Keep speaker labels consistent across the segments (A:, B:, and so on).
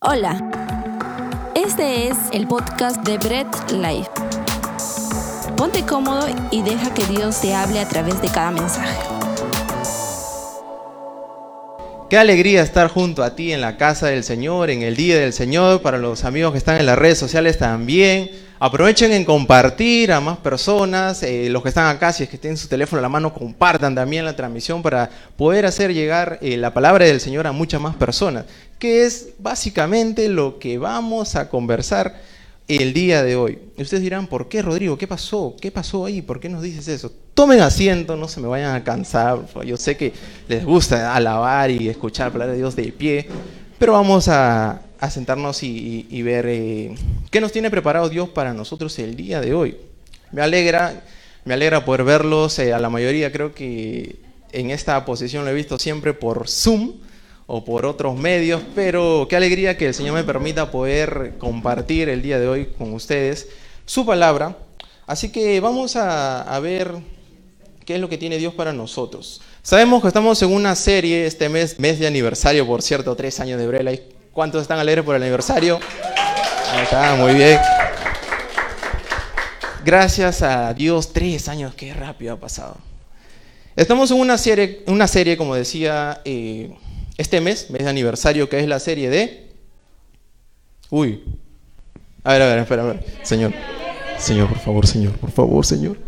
A: Hola, este es el podcast de Bread Life. Ponte cómodo y deja que Dios te hable a través de cada mensaje.
B: Qué alegría estar junto a ti en la casa del Señor, en el día del Señor, para los amigos que están en las redes sociales también. Aprovechen en compartir a más personas, eh, los que están acá, si es que tienen su teléfono a la mano, compartan también la transmisión para poder hacer llegar eh, la palabra del Señor a muchas más personas, que es básicamente lo que vamos a conversar el día de hoy. Y ustedes dirán, ¿por qué Rodrigo? ¿Qué pasó? ¿Qué pasó ahí? ¿Por qué nos dices eso? Tomen asiento, no se me vayan a cansar. Yo sé que les gusta alabar y escuchar la palabra de Dios de pie, pero vamos a, a sentarnos y, ver eh, qué nos tiene preparado Dios para nosotros el día de hoy. Me alegra, me alegra poder verlos. Eh, a la mayoría creo que en esta posición lo he visto siempre por Zoom o por otros medios, pero qué alegría que el Señor me permita poder compartir el día de hoy con ustedes su palabra. Así que vamos a, a ver qué es lo que tiene Dios para nosotros. Sabemos que estamos en una serie este mes, mes de aniversario, por cierto, tres años de Brela ¿Cuántos están alegres por el aniversario? Ahí está, muy bien. Gracias a Dios, tres años, qué rápido ha pasado. Estamos en una serie, una serie como decía, eh, este mes, mes de aniversario, que es la serie de... Uy. A ver, a ver, espera, ver. Señor. Señor, por favor, señor, por favor, señor.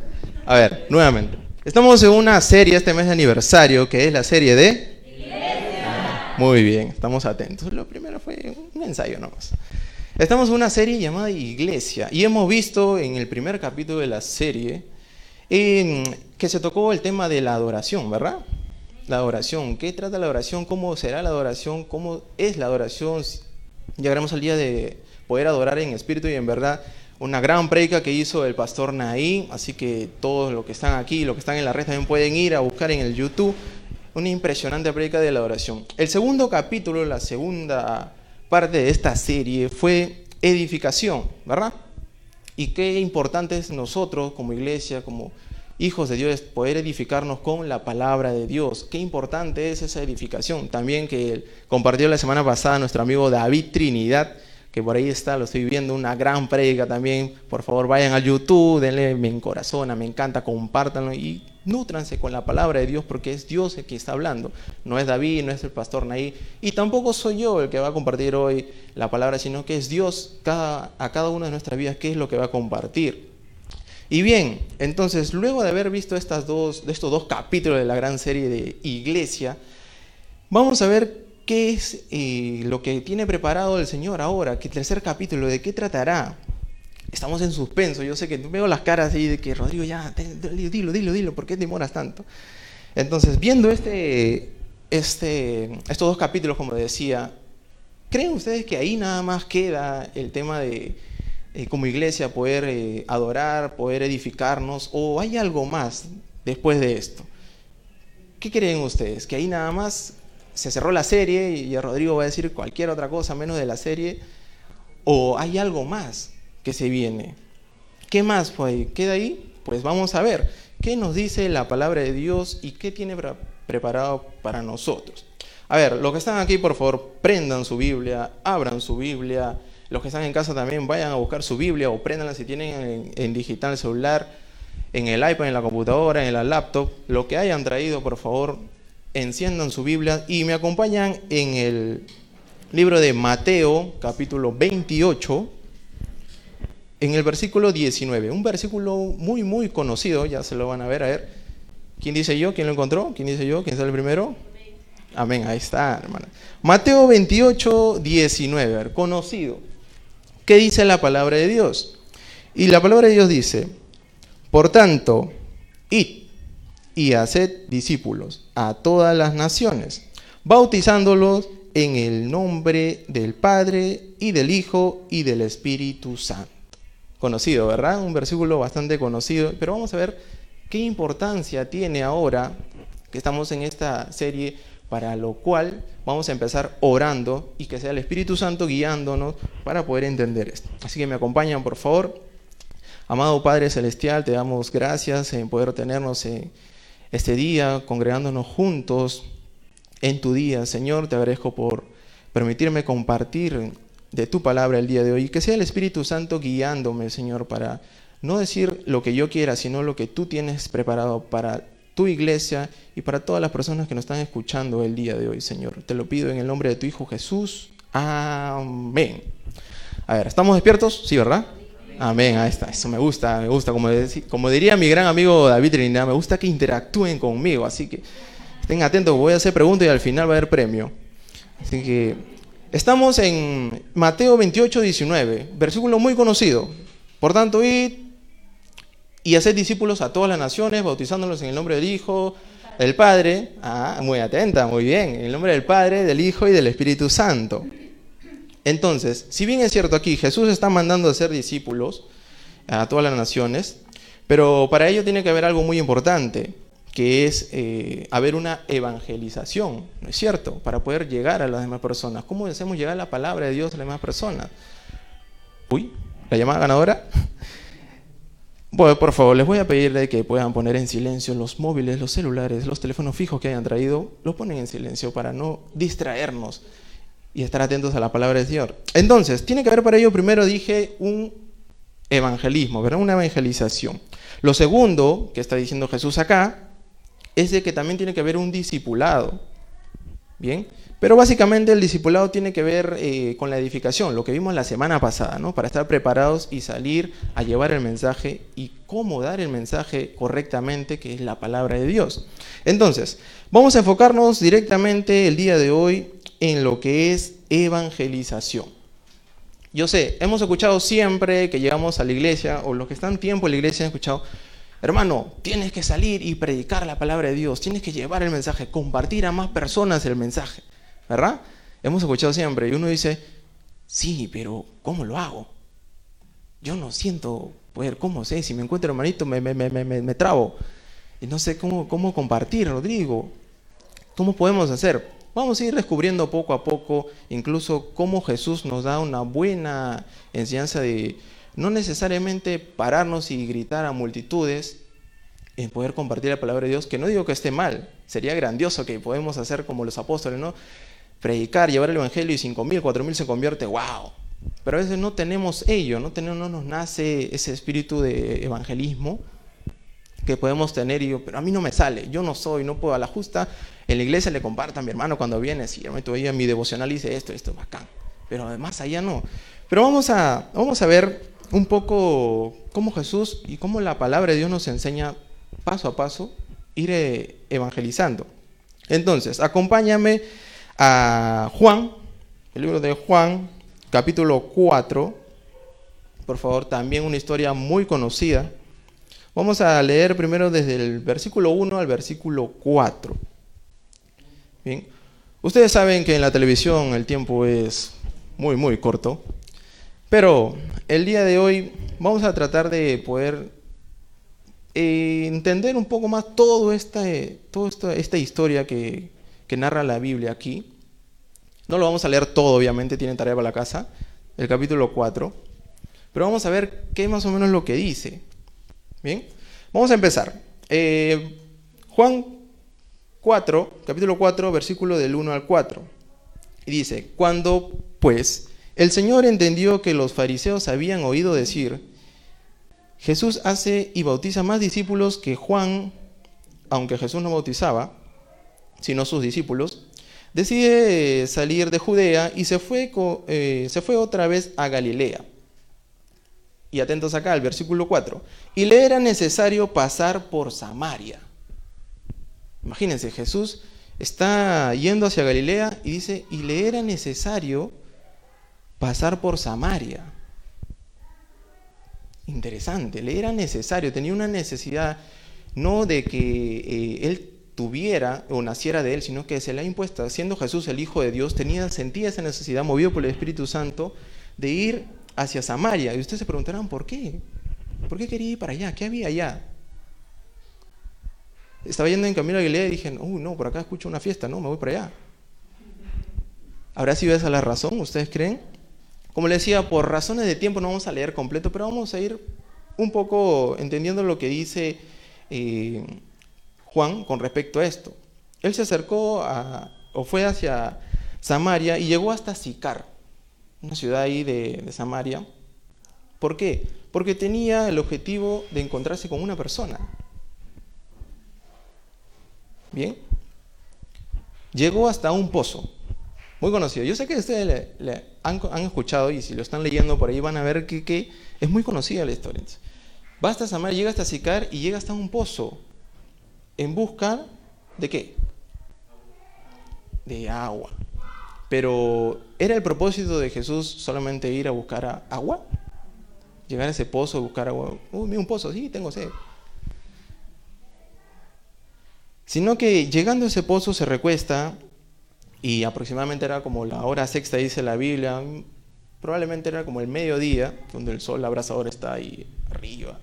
B: A ver, nuevamente. Estamos en una serie este mes de aniversario, que es la serie de... Muy bien, estamos atentos. Lo primero fue un ensayo nomás. Estamos en una serie llamada Iglesia y hemos visto en el primer capítulo de la serie que se tocó el tema de la adoración, ¿verdad? La adoración. ¿Qué trata la adoración? ¿Cómo será la adoración? ¿Cómo es la adoración? Llegaremos al día de poder adorar en espíritu y en verdad. Una gran predica que hizo el pastor Naí, así que todos los que están aquí, los que están en la red también pueden ir a buscar en el YouTube una impresionante prédica de la oración. El segundo capítulo, la segunda parte de esta serie fue edificación, ¿verdad? Y qué importante es nosotros como iglesia, como hijos de Dios, poder edificarnos con la palabra de Dios. Qué importante es esa edificación. También que compartió la semana pasada nuestro amigo David Trinidad, que por ahí está, lo estoy viendo, una gran prédica también. Por favor, vayan al YouTube, denle me corazón, me encanta, compártanlo y nútranse con la palabra de Dios porque es Dios el que está hablando. No es David, no es el pastor Naí, y tampoco soy yo el que va a compartir hoy la palabra, sino que es Dios a cada una de nuestras vidas qué es lo que va a compartir. Y bien, entonces, luego de haber visto estos dos capítulos de la gran serie de Iglesia, vamos a ver qué es eh, lo que tiene preparado el Señor ahora, que tercer capítulo, de qué tratará. Estamos en suspenso, yo sé que veo las caras ahí de que Rodrigo ya, dilo, dilo, dilo, ¿por qué demoras tanto? Entonces, viendo este, este, estos dos capítulos, como decía, ¿creen ustedes que ahí nada más queda el tema de, eh, como iglesia, poder eh, adorar, poder edificarnos, o hay algo más después de esto? ¿Qué creen ustedes? ¿Que ahí nada más se cerró la serie y Rodrigo va a decir cualquier otra cosa menos de la serie, o hay algo más que se viene. ¿Qué más fue? ¿Queda ahí? Pues vamos a ver qué nos dice la palabra de Dios y qué tiene preparado para nosotros. A ver, los que están aquí, por favor, prendan su Biblia, abran su Biblia. Los que están en casa también vayan a buscar su Biblia o préndanla si tienen en, en digital celular, en el iPad, en la computadora, en la laptop. Lo que hayan traído, por favor, enciendan su Biblia y me acompañan en el libro de Mateo, capítulo 28, en el versículo 19. Un versículo muy, muy conocido, ya se lo van a ver, a ver. ¿Quién dice yo? ¿Quién lo encontró? ¿Quién dice yo? ¿Quién el primero? Amén, ahí está, hermana. Mateo 28, 19, conocido. ¿Qué dice la palabra de Dios? Y la palabra de Dios dice, por tanto, id y haced discípulos a todas las naciones, bautizándolos en el nombre del Padre y del Hijo y del Espíritu Santo. Conocido, ¿verdad? Un versículo bastante conocido, pero vamos a ver qué importancia tiene ahora que estamos en esta serie, para lo cual vamos a empezar orando y que sea el Espíritu Santo guiándonos para poder entender esto. Así que me acompañan, por favor. Amado Padre Celestial, te damos gracias en poder tenernos en este día, congregándonos juntos en tu día. Señor, te agradezco por permitirme compartir de tu palabra el día de hoy. Que sea el Espíritu Santo guiándome, Señor, para no decir lo que yo quiera, sino lo que tú tienes preparado para tu iglesia y para todas las personas que nos están escuchando el día de hoy, Señor. Te lo pido en el nombre de tu Hijo Jesús. Amén. A ver, ¿estamos despiertos? Sí, ¿verdad? Amén, ahí está, eso me gusta, me gusta, como, como diría mi gran amigo David Trinidad, me gusta que interactúen conmigo, así que estén atentos, voy a hacer preguntas y al final va a haber premio. Así que estamos en Mateo 28, 19, versículo muy conocido. Por tanto, id y haced discípulos a todas las naciones, bautizándolos en el nombre del Hijo, del Padre, ah, muy atenta, muy bien, en el nombre del Padre, del Hijo y del Espíritu Santo. Entonces, si bien es cierto aquí, Jesús está mandando a ser discípulos a todas las naciones, pero para ello tiene que haber algo muy importante, que es eh, haber una evangelización, ¿no es cierto? Para poder llegar a las demás personas. ¿Cómo hacemos llegar la palabra de Dios a las demás personas? Uy, la llamada ganadora. Bueno, por favor, les voy a pedirle que puedan poner en silencio los móviles, los celulares, los teléfonos fijos que hayan traído, los ponen en silencio para no distraernos y estar atentos a la palabra del Señor. Entonces, tiene que haber para ello, primero dije, un evangelismo, ¿verdad? Una evangelización. Lo segundo que está diciendo Jesús acá es de que también tiene que haber un discipulado. Bien, pero básicamente el discipulado tiene que ver eh, con la edificación, lo que vimos la semana pasada, ¿no? Para estar preparados y salir a llevar el mensaje y cómo dar el mensaje correctamente, que es la palabra de Dios. Entonces, vamos a enfocarnos directamente el día de hoy en lo que es evangelización. Yo sé, hemos escuchado siempre que llegamos a la iglesia, o los que están tiempo en la iglesia han escuchado, hermano, tienes que salir y predicar la palabra de Dios, tienes que llevar el mensaje, compartir a más personas el mensaje, ¿verdad? Hemos escuchado siempre, y uno dice, sí, pero ¿cómo lo hago? Yo no siento poder, ¿cómo sé? Si me encuentro hermanito, me, me, me, me trabo. Y no sé cómo, cómo compartir, Rodrigo. ¿Cómo podemos hacer? Vamos a ir descubriendo poco a poco incluso cómo Jesús nos da una buena enseñanza de no necesariamente pararnos y gritar a multitudes en poder compartir la palabra de Dios, que no digo que esté mal, sería grandioso que podemos hacer como los apóstoles, ¿no? Predicar, llevar el Evangelio y 5.000, 4.000 se convierte, wow. Pero a veces no tenemos ello, no, tenemos, no nos nace ese espíritu de evangelismo que podemos tener y yo, pero a mí no me sale, yo no soy, no puedo a la justa, en la iglesia le comparto a mi hermano cuando viene, si ahí en mi devocional dice esto, esto es bacán, pero además allá no. Pero vamos a, vamos a ver un poco cómo Jesús y cómo la palabra de Dios nos enseña paso a paso ir evangelizando. Entonces, acompáñame a Juan, el libro de Juan, capítulo 4, por favor, también una historia muy conocida. Vamos a leer primero desde el versículo 1 al versículo 4. Bien, ustedes saben que en la televisión el tiempo es muy, muy corto, pero el día de hoy vamos a tratar de poder eh, entender un poco más toda esta, historia que, narra la Biblia aquí. No lo vamos a leer todo, obviamente, tienen tarea para la casa, el capítulo 4, pero vamos a ver qué más o menos lo que dice. Bien, vamos a empezar. Eh, Juan 4, capítulo 4, versículo del 1 al 4. Y dice, cuando pues el Señor entendió que los fariseos habían oído decir, Jesús hace y bautiza más discípulos que Juan, aunque Jesús no bautizaba, sino sus discípulos, decide salir de Judea y se fue, eh, se fue otra vez a Galilea y atentos acá al versículo 4, y le era necesario pasar por Samaria. Imagínense, Jesús está yendo hacia Galilea y dice, y le era necesario pasar por Samaria. Interesante, le era necesario, tenía una necesidad no de que eh, él tuviera o naciera de él, sino que se le ha impuesto, siendo Jesús el Hijo de Dios, tenía, sentía esa necesidad, movido por el Espíritu Santo, de ir hacia Samaria. Y ustedes se preguntarán, ¿por qué? ¿Por qué quería ir para allá? ¿Qué había allá? Estaba yendo en camino a Galilea y dije, uy, no, por acá escucho una fiesta, no, me voy para allá. ¿Habrá sido esa la razón? ¿Ustedes creen? Como les decía, por razones de tiempo no vamos a leer completo, pero vamos a ir un poco entendiendo lo que dice eh, Juan con respecto a esto. Él se acercó a, o fue hacia Samaria y llegó hasta Sicar, una ciudad ahí de, de Samaria. ¿Por qué? Porque tenía el objetivo de encontrarse con una persona. Bien. Llegó hasta un pozo, muy conocido. Yo sé que ustedes le, han, escuchado y si lo están leyendo por ahí van a ver que, es muy conocida la historia. Va hasta Samaria, llega hasta Sicar y llega hasta un pozo en busca de qué? De agua. Pero ¿era el propósito de Jesús solamente ir a buscar agua? Llegar a ese pozo, buscar agua. Uy, mira un pozo, sí, tengo sed. Sino que llegando a ese pozo se recuesta y aproximadamente era como la hora sexta, dice la Biblia, probablemente era como el mediodía, donde el sol abrasador está ahí arriba.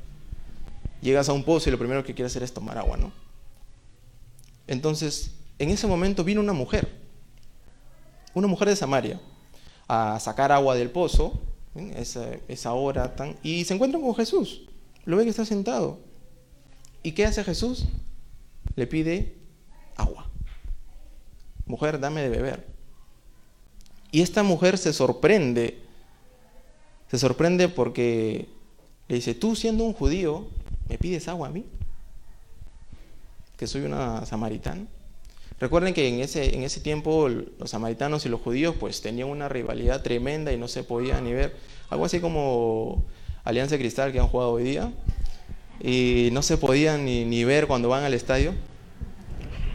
B: Llegas a un pozo y lo primero que quieres hacer es tomar agua, ¿no? Entonces, en ese momento vino una mujer, una mujer de Samaria, a sacar agua del pozo, esa, esa hora tan, y se encuentra con Jesús. Lo ve que está sentado. ¿Y qué hace Jesús? le pide agua. Mujer, dame de beber. Y esta mujer se sorprende, se sorprende porque le dice, tú siendo un judío, ¿me pides agua a mí? Que soy una samaritana. Recuerden que en ese, en ese tiempo los samaritanos y los judíos pues tenían una rivalidad tremenda y no se podía ni ver. Algo así como Alianza Cristal que han jugado hoy día y no se podían ni, ver cuando van al estadio.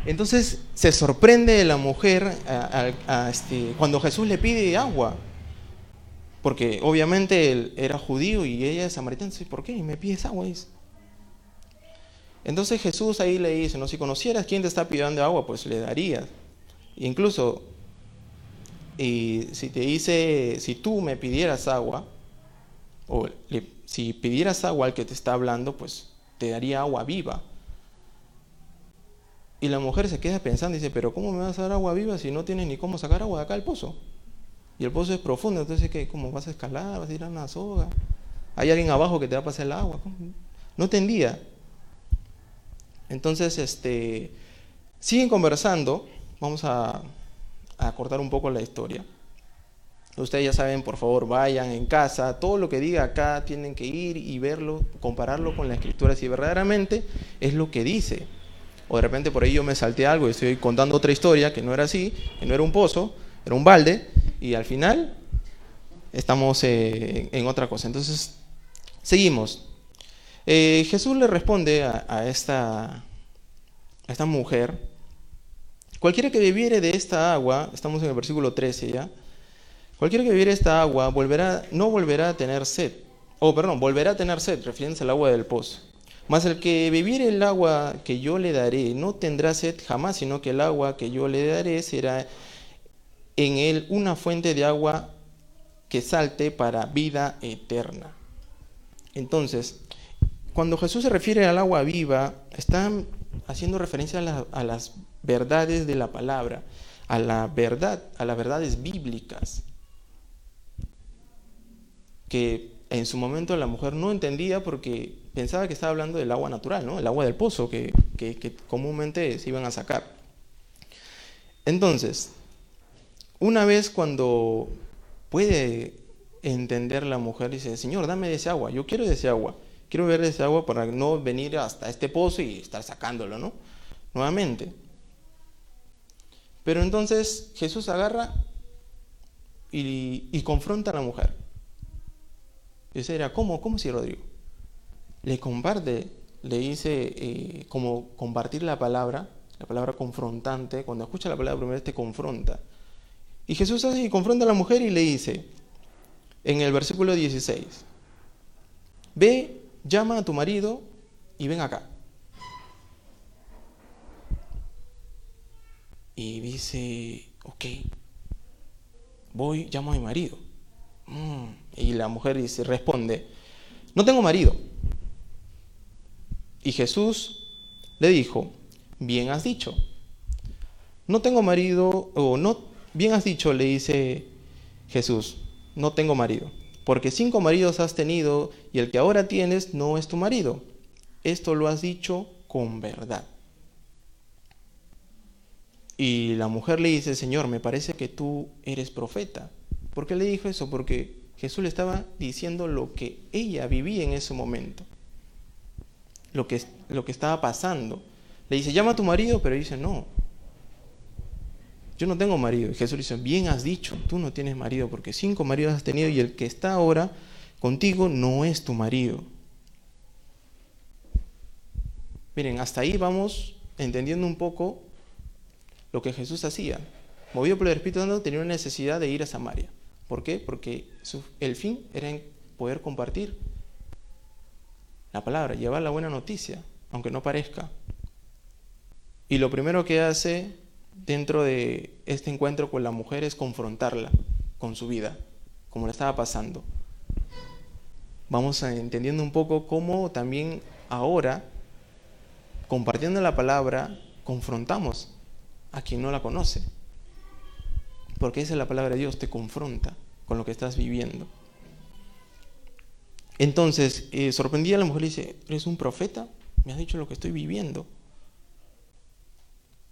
B: Entonces se sorprende la mujer este, cuando Jesús le pide agua, porque obviamente él era judío y ella es samaritana. ¿Por qué me pides agua? Entonces Jesús ahí le dice, no, si conocieras quién te está pidiendo agua, pues le darías. Incluso, y si te dice, si tú me pidieras agua, o si pidieras agua al que te está hablando, pues te daría agua viva. Y la mujer se queda pensando y dice, pero ¿cómo me vas a dar agua viva si no tienes ni cómo sacar agua de acá del pozo? Y el pozo es profundo, entonces ¿qué? ¿cómo vas a escalar? ¿Vas a ir a una soga? ¿Hay alguien abajo que te va a pasar el agua? No entendía. Entonces, este, siguen conversando. Vamos a, a cortar un poco la historia. Ustedes ya saben, por favor, vayan en casa, todo lo que diga acá tienen que ir y verlo, compararlo con la escritura, si verdaderamente es lo que dice. O de repente por ahí yo me salté algo y estoy contando otra historia que no era así, que no era un pozo, era un balde, y al final estamos eh, en otra cosa. Entonces, seguimos. Eh, Jesús le responde a, esta, a esta mujer, cualquiera que bebiere de esta agua, estamos en el versículo 13 ya, Cualquiera que bebiere esta agua volverá, no volverá a tener sed. O perdón, volverá a tener sed, refiriéndose al agua del pozo. Mas el que bebiere el agua que yo le daré no tendrá sed jamás, sino que el agua que yo le daré será en él una fuente de agua que salte para vida eterna. Entonces, cuando Jesús se refiere al agua viva, está haciendo referencia a, a las verdades de la palabra, a la verdad, a las verdades bíblicas que en su momento la mujer no entendía porque pensaba que estaba hablando del agua natural, ¿no? el agua del pozo que, comúnmente se iban a sacar. Entonces, una vez cuando puede entender la mujer, dice, Señor, dame ese agua, yo quiero ese agua, quiero ver ese agua para no venir hasta este pozo y estar sacándolo, ¿no? Nuevamente. Pero entonces Jesús agarra y, confronta a la mujer. Y dirá, ¿cómo? ¿Cómo si Rodrigo? Le comparte, le dice eh, como compartir la palabra, la palabra confrontante. Cuando escucha la palabra primero te confronta. Y Jesús hace y confronta a la mujer y le dice, en el versículo 16, ve, llama a tu marido y ven acá. Y dice, ok, voy, llamo a mi marido. Mm. Y la mujer dice, responde, no tengo marido. Y Jesús le dijo, bien has dicho. No tengo marido, o no, bien has dicho, le dice Jesús, no tengo marido. Porque cinco maridos has tenido y el que ahora tienes no es tu marido. Esto lo has dicho con verdad. Y la mujer le dice, Señor, me parece que tú eres profeta. ¿Por qué le dijo eso? Porque Jesús le estaba diciendo lo que ella vivía en ese momento, lo que, lo que estaba pasando. Le dice, llama a tu marido, pero dice, no, yo no tengo marido. Y Jesús le dice, bien has dicho, tú no tienes marido, porque cinco maridos has tenido y el que está ahora contigo no es tu marido. Miren, hasta ahí vamos entendiendo un poco lo que Jesús hacía. Movido por el Espíritu Santo, tenía una necesidad de ir a Samaria. ¿Por qué? Porque el fin era poder compartir la palabra, llevar la buena noticia, aunque no parezca. Y lo primero que hace dentro de este encuentro con la mujer es confrontarla con su vida, como le estaba pasando. Vamos entendiendo un poco cómo también ahora, compartiendo la palabra, confrontamos a quien no la conoce. Porque esa es la palabra de Dios, te confronta con lo que estás viviendo. Entonces, eh, sorprendía a la mujer y dice, ¿eres un profeta? Me has dicho lo que estoy viviendo.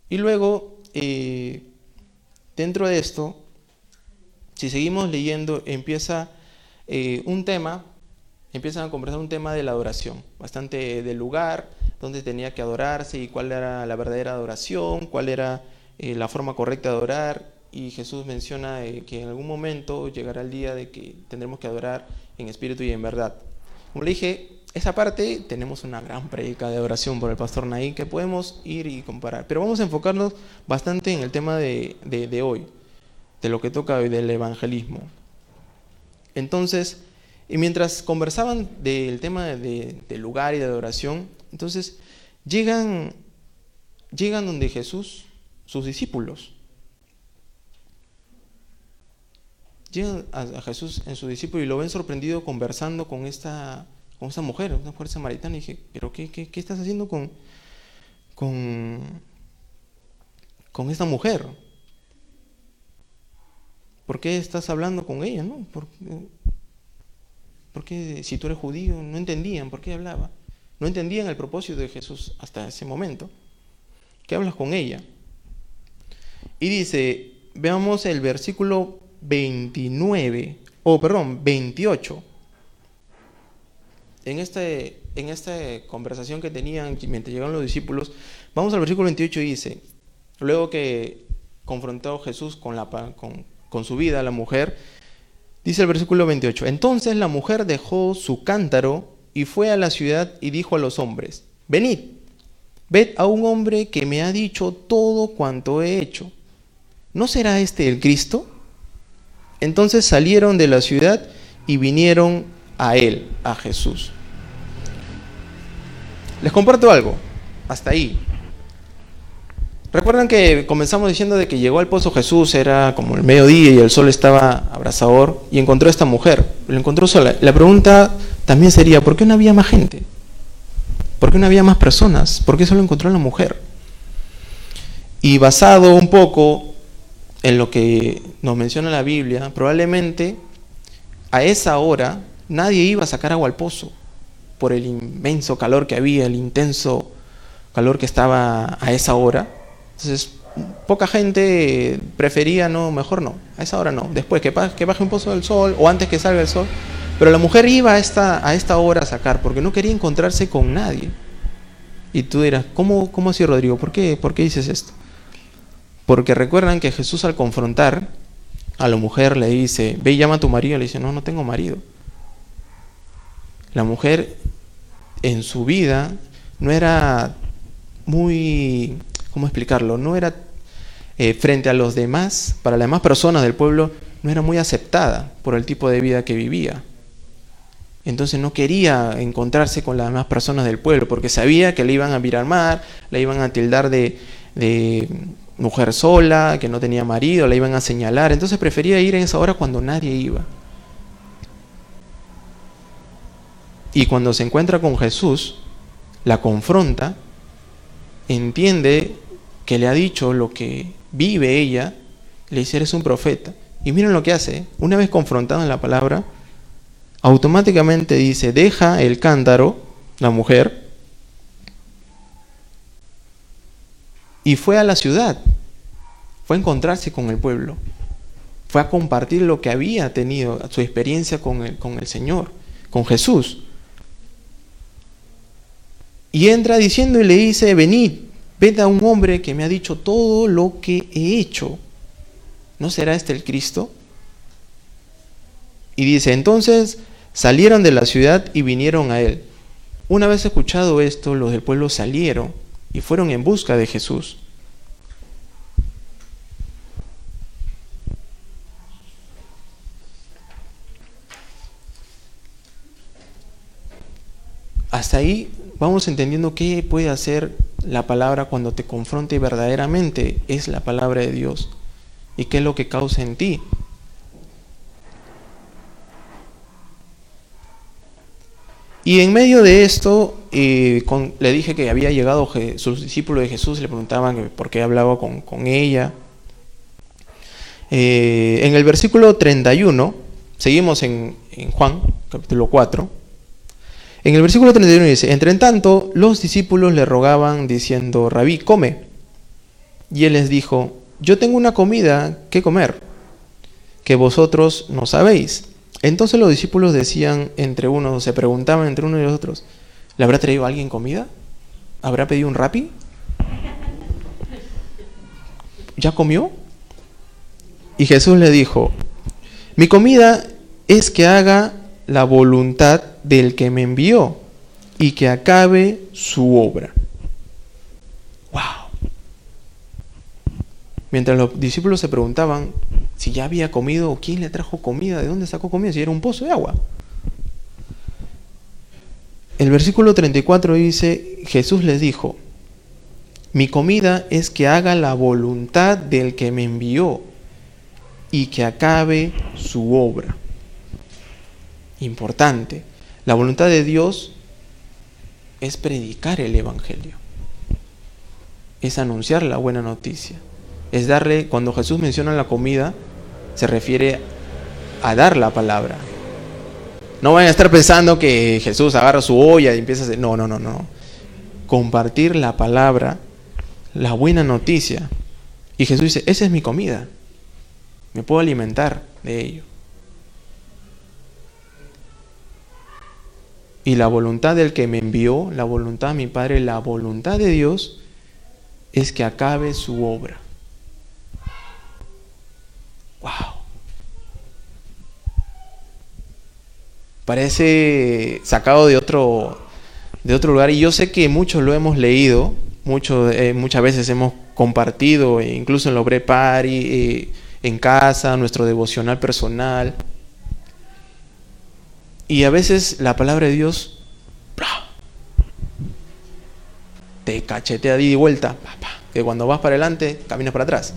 B: Y luego, eh, dentro de esto, si seguimos leyendo, empieza eh, un tema, empiezan a conversar un tema de la adoración, bastante del lugar donde tenía que adorarse y cuál era la verdadera adoración, cuál era eh, la forma correcta de adorar. Y Jesús menciona que en algún momento llegará el día de que tendremos que adorar en espíritu y en verdad. Como le dije, esa parte tenemos una gran predica de oración por el pastor Naí que podemos ir y comparar. Pero vamos a enfocarnos bastante en el tema de, hoy, de lo que toca hoy del evangelismo. Entonces, y mientras conversaban del tema del lugar y de adoración, entonces llegan, llegan donde Jesús, sus discípulos. Llegan a, Jesús en su discípulo y lo ven sorprendido conversando con esta con esa mujer, una mujer samaritana, y dije, pero ¿qué, qué, estás haciendo con, con, con esta mujer? ¿Por qué estás hablando con ella? No? ¿Por, qué si tú eres judío no entendían por qué hablaba? No entendían el propósito de Jesús hasta ese momento. ¿Qué hablas con ella? Y dice, veamos el versículo 29, o perdón, 28 en, este, en esta conversación que tenían mientras llegaron los discípulos, vamos al versículo 28 y dice, luego que confrontó Jesús con, la, con, con su vida, la mujer, dice el versículo 28, entonces la mujer dejó su cántaro y fue a la ciudad y dijo a los hombres, venid, ved a un hombre que me ha dicho todo cuanto he hecho. ¿No será este el Cristo? Entonces salieron de la ciudad y vinieron a Él, a Jesús. Les comparto algo, hasta ahí. Recuerdan que comenzamos diciendo de que llegó al pozo Jesús, era como el mediodía y el sol estaba abrasador, y encontró a esta mujer, lo encontró sola. La pregunta también sería, ¿por qué no había más gente? ¿Por qué no había más personas? ¿Por qué solo encontró a la mujer? Y basado un poco en lo que nos menciona la Biblia, probablemente a esa hora nadie iba a sacar agua al pozo por el inmenso calor que había, el intenso calor que estaba a esa hora. Entonces, poca gente prefería, no, mejor no, a esa hora no, después que, que baje un pozo del sol o antes que salga el sol. Pero la mujer iba a esta, a esta hora a sacar porque no quería encontrarse con nadie. Y tú dirás, ¿cómo, cómo así, Rodrigo? ¿Por qué, ¿Por qué dices esto? Porque recuerdan que Jesús al confrontar a la mujer le dice, ve y llama a tu marido, le dice, no, no tengo marido. La mujer en su vida no era muy, ¿cómo explicarlo? No era eh, frente a los demás, para las demás personas del pueblo, no era muy aceptada por el tipo de vida que vivía. Entonces no quería encontrarse con las demás personas del pueblo, porque sabía que le iban a mirar mal, le iban a tildar de, de mujer sola, que no tenía marido, la iban a señalar. Entonces prefería ir en esa hora cuando nadie iba. Y cuando se encuentra con Jesús, la confronta, entiende que le ha dicho lo que vive ella, le dice, eres un profeta. Y miren lo que hace, una vez confrontado en la palabra, automáticamente dice, deja el cántaro, la mujer, y fue a la ciudad fue a encontrarse con el pueblo, fue a compartir lo que había tenido, su experiencia con el, con el Señor, con Jesús. Y entra diciendo y le dice, venid, ved a un hombre que me ha dicho todo lo que he hecho. ¿No será este el Cristo? Y dice, entonces salieron de la ciudad y vinieron a él. Una vez escuchado esto, los del pueblo salieron y fueron en busca de Jesús. Hasta ahí vamos entendiendo qué puede hacer la palabra cuando te confronte verdaderamente es la palabra de Dios y qué es lo que causa en ti. Y en medio de esto, eh, le dije que había llegado sus discípulos de Jesús, le preguntaban por qué hablaba con, ella. Eh, en el versículo 31, seguimos en, Juan, capítulo 4, en el versículo 31 dice, entre tanto, los discípulos le rogaban diciendo, Rabí, come. Y él les dijo, yo tengo una comida que comer, que vosotros no sabéis. Entonces los discípulos decían entre unos, se preguntaban entre unos y los otros, ¿le habrá traído alguien comida? ¿Habrá pedido un rapi? ¿Ya comió? Y Jesús le dijo, mi comida es que haga la voluntad del que me envió y que acabe su obra. ¡Wow! Mientras los discípulos se preguntaban si ya había comido o quién le trajo comida, de dónde sacó comida, si era un pozo de agua. El versículo 34 dice, Jesús les dijo, mi comida es que haga la voluntad del que me envió y que acabe su obra. Importante. La voluntad de Dios es predicar el Evangelio. Es anunciar la buena noticia. Es darle, cuando Jesús menciona la comida, se refiere a dar la palabra. No vayan a estar pensando que Jesús agarra su olla y empieza a hacer... No, no, no, no. Compartir la palabra, la buena noticia. Y Jesús dice, esa es mi comida. Me puedo alimentar de ello. Y la voluntad del que me envió, la voluntad de mi Padre, la voluntad de Dios es que acabe su obra. Wow. Parece sacado de otro, de otro lugar y yo sé que muchos lo hemos leído, eh, muchas veces hemos compartido, e incluso en lo Party, eh, en casa, nuestro devocional personal. Y a veces la palabra de Dios te cachetea de vuelta, que cuando vas para adelante, caminas para atrás.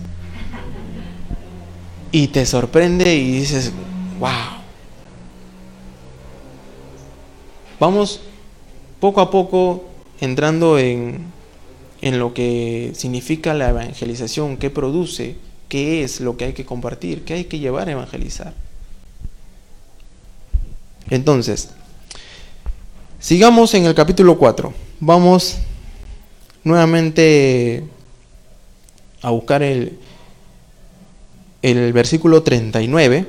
B: Y te sorprende y dices, wow. Vamos poco a poco entrando en, en lo que significa la evangelización, qué produce, qué es lo que hay que compartir, qué hay que llevar a evangelizar. Entonces, sigamos en el capítulo 4. Vamos nuevamente a buscar el, el versículo 39.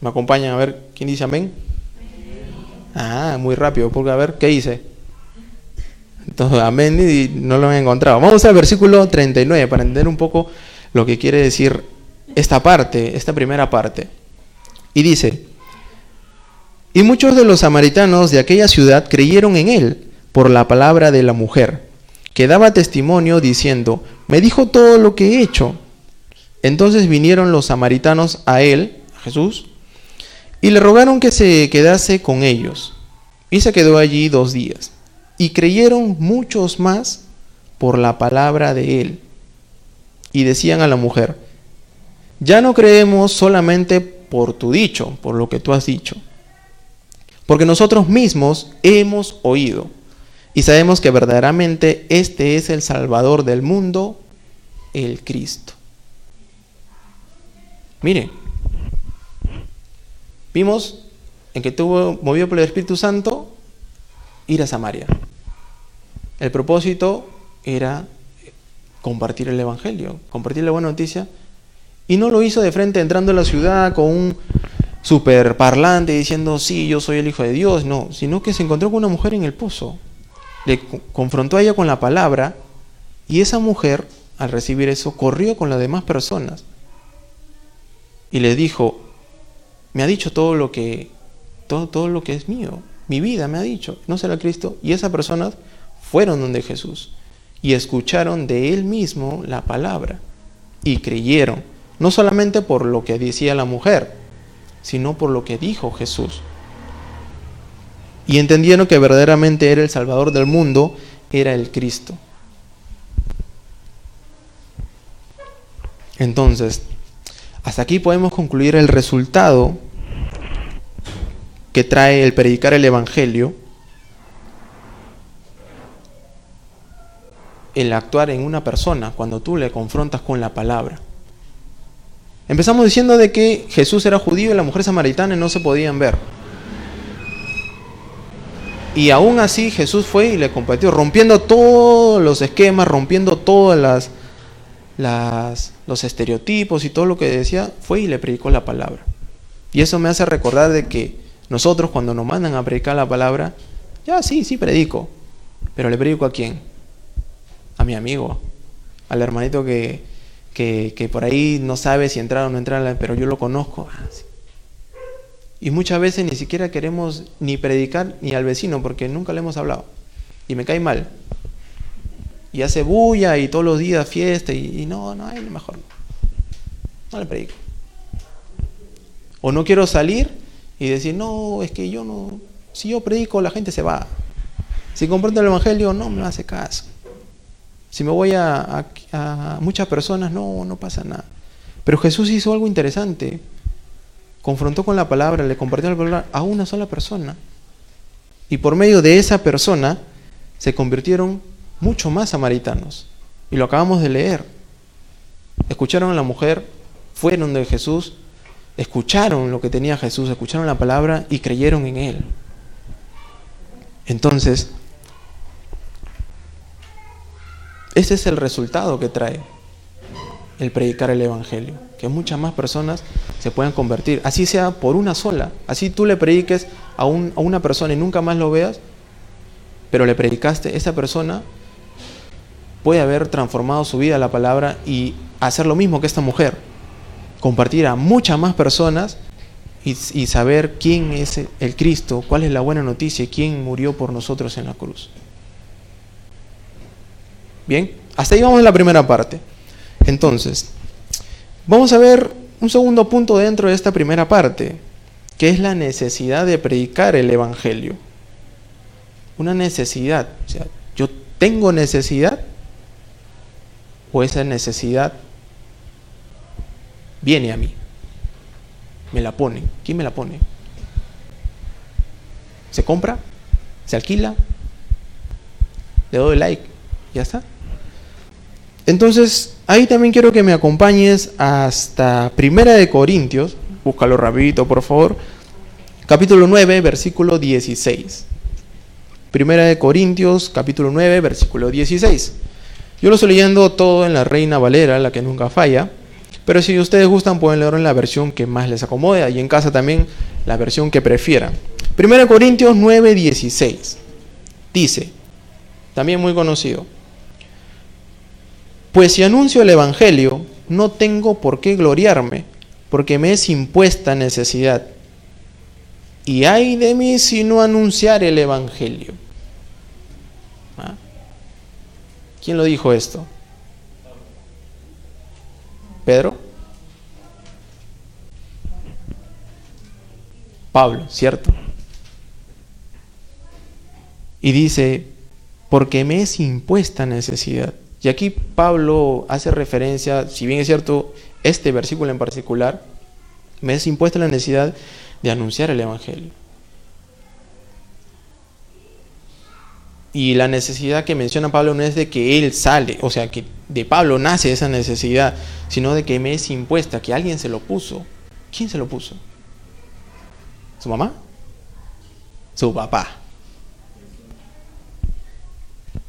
B: ¿Me acompañan a ver quién dice amén? Ah, muy rápido, porque a ver, ¿qué dice? Entonces, amén y no lo han encontrado. Vamos al versículo 39 para entender un poco lo que quiere decir esta parte, esta primera parte. Y dice, y muchos de los samaritanos de aquella ciudad creyeron en él por la palabra de la mujer, que daba testimonio diciendo, me dijo todo lo que he hecho. Entonces vinieron los samaritanos a él, a Jesús, y le rogaron que se quedase con ellos. Y se quedó allí dos días. Y creyeron muchos más por la palabra de él. Y decían a la mujer, ya no creemos solamente por tu dicho, por lo que tú has dicho. Porque nosotros mismos hemos oído y sabemos que verdaderamente este es el Salvador del mundo, el Cristo. Mire, vimos en que tuvo, movido por el Espíritu Santo, ir a Samaria. El propósito era compartir el Evangelio, compartir la buena noticia. Y no lo hizo de frente entrando a la ciudad con un super parlante diciendo, sí, yo soy el Hijo de Dios, no, sino que se encontró con una mujer en el pozo. Le confrontó a ella con la palabra y esa mujer, al recibir eso, corrió con las demás personas y le dijo, me ha dicho todo lo que, todo, todo lo que es mío, mi vida me ha dicho, no será Cristo. Y esas personas fueron donde Jesús y escucharon de él mismo la palabra y creyeron, no solamente por lo que decía la mujer, sino por lo que dijo Jesús. Y entendieron que verdaderamente era el Salvador del mundo, era el Cristo. Entonces, hasta aquí podemos concluir el resultado que trae el predicar el Evangelio, el actuar en una persona cuando tú le confrontas con la palabra. Empezamos diciendo de que Jesús era judío y la mujer samaritana no se podían ver. Y aún así Jesús fue y le compartió, rompiendo todos los esquemas, rompiendo todas las, las, los estereotipos y todo lo que decía, fue y le predicó la palabra. Y eso me hace recordar de que nosotros cuando nos mandan a predicar la palabra, ya sí, sí predico, pero le predico a quién? A mi amigo, al hermanito que, que, por ahí no sabe si entrar o no entrar, pero yo lo conozco. Y muchas veces ni siquiera queremos ni predicar ni al vecino porque nunca le hemos hablado. Y me cae mal. Y hace bulla y todos los días fiesta y, no, no, es mejor no. No le predico. O no quiero salir y decir, no, es que yo no, si yo predico la gente se va. Si comprendo el Evangelio no me hace caso. Si me voy a, muchas personas, no, no pasa nada. Pero Jesús hizo algo interesante. Confrontó con la palabra, le compartió la palabra a una sola persona. Y por medio de esa persona se convirtieron mucho más samaritanos. Y lo acabamos de leer. Escucharon a la mujer, fueron de Jesús, escucharon lo que tenía Jesús, escucharon la palabra y creyeron en Él. Entonces, ese es el resultado que trae el predicar el Evangelio, que muchas más personas se puedan convertir, así sea por una sola, así tú le prediques a, a una persona y nunca más lo veas, pero le predicaste, esa persona puede haber transformado su vida a la palabra y hacer lo mismo que esta mujer, compartir a muchas más personas y, saber quién es el Cristo, cuál es la buena noticia, quién murió por nosotros en la cruz. Bien, hasta ahí vamos en la primera parte. Entonces, vamos a ver un segundo punto dentro de esta primera parte, que es la necesidad de predicar el Evangelio. Una necesidad, o sea, yo tengo necesidad o esa necesidad viene a mí. Me la pone. ¿Quién me la pone? ¿Se compra? ¿Se alquila? Le doy like. Ya está. Entonces, ahí también quiero que me acompañes hasta Primera de Corintios. Búscalo rapidito, por favor. Capítulo 9, versículo 16. Primera de Corintios, capítulo 9, versículo 16. Yo lo estoy leyendo todo en la Reina Valera, la que nunca falla. Pero si ustedes gustan, pueden leerlo en la versión que más les acomode. Y en casa también la versión que prefieran. 1 Corintios 9, 16. Dice, también muy conocido. Pues si anuncio el Evangelio, no tengo por qué gloriarme, porque me es impuesta necesidad. Y hay de mí si no anunciar el Evangelio. ¿Quién lo dijo esto? ¿Pedro? Pablo, ¿cierto? Y dice, porque me es impuesta necesidad. Y aquí Pablo hace referencia, si bien es cierto, este versículo en particular, me es impuesta la necesidad de anunciar el Evangelio. Y la necesidad que menciona Pablo no es de que él sale, o sea, que de Pablo nace esa necesidad, sino de que me es impuesta, que alguien se lo puso. ¿Quién se lo puso? ¿Su mamá? Su papá.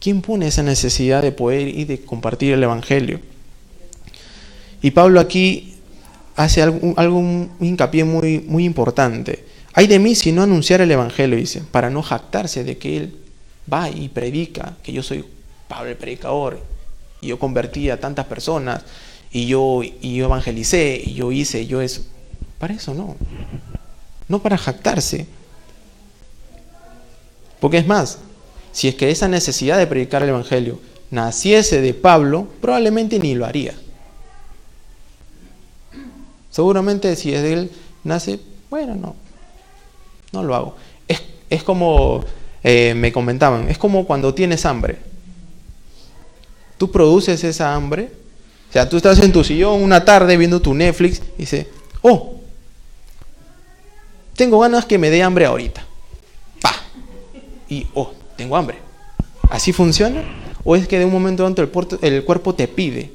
B: ¿Quién pone esa necesidad de poder y de compartir el Evangelio? Y Pablo aquí hace algo, un hincapié muy, muy importante. Hay de mí si no anunciar el Evangelio, dice, para no jactarse de que él va y predica, que yo soy Pablo el predicador, y yo convertí a tantas personas, y yo, y yo evangelicé, y yo hice, yo eso. Para eso no. No para jactarse. Porque es más, si es que esa necesidad de predicar el Evangelio naciese de Pablo, probablemente ni lo haría. Seguramente si es de él nace, bueno, no, no lo hago. Es, como, eh, me comentaban, es como cuando tienes hambre. Tú produces esa hambre, o sea, tú estás en tu sillón una tarde viendo tu Netflix y dices, oh, tengo ganas que me dé hambre ahorita. Pa. Y, oh, tengo hambre. ¿Así funciona? ¿O es que de un momento a otro el, el cuerpo te pide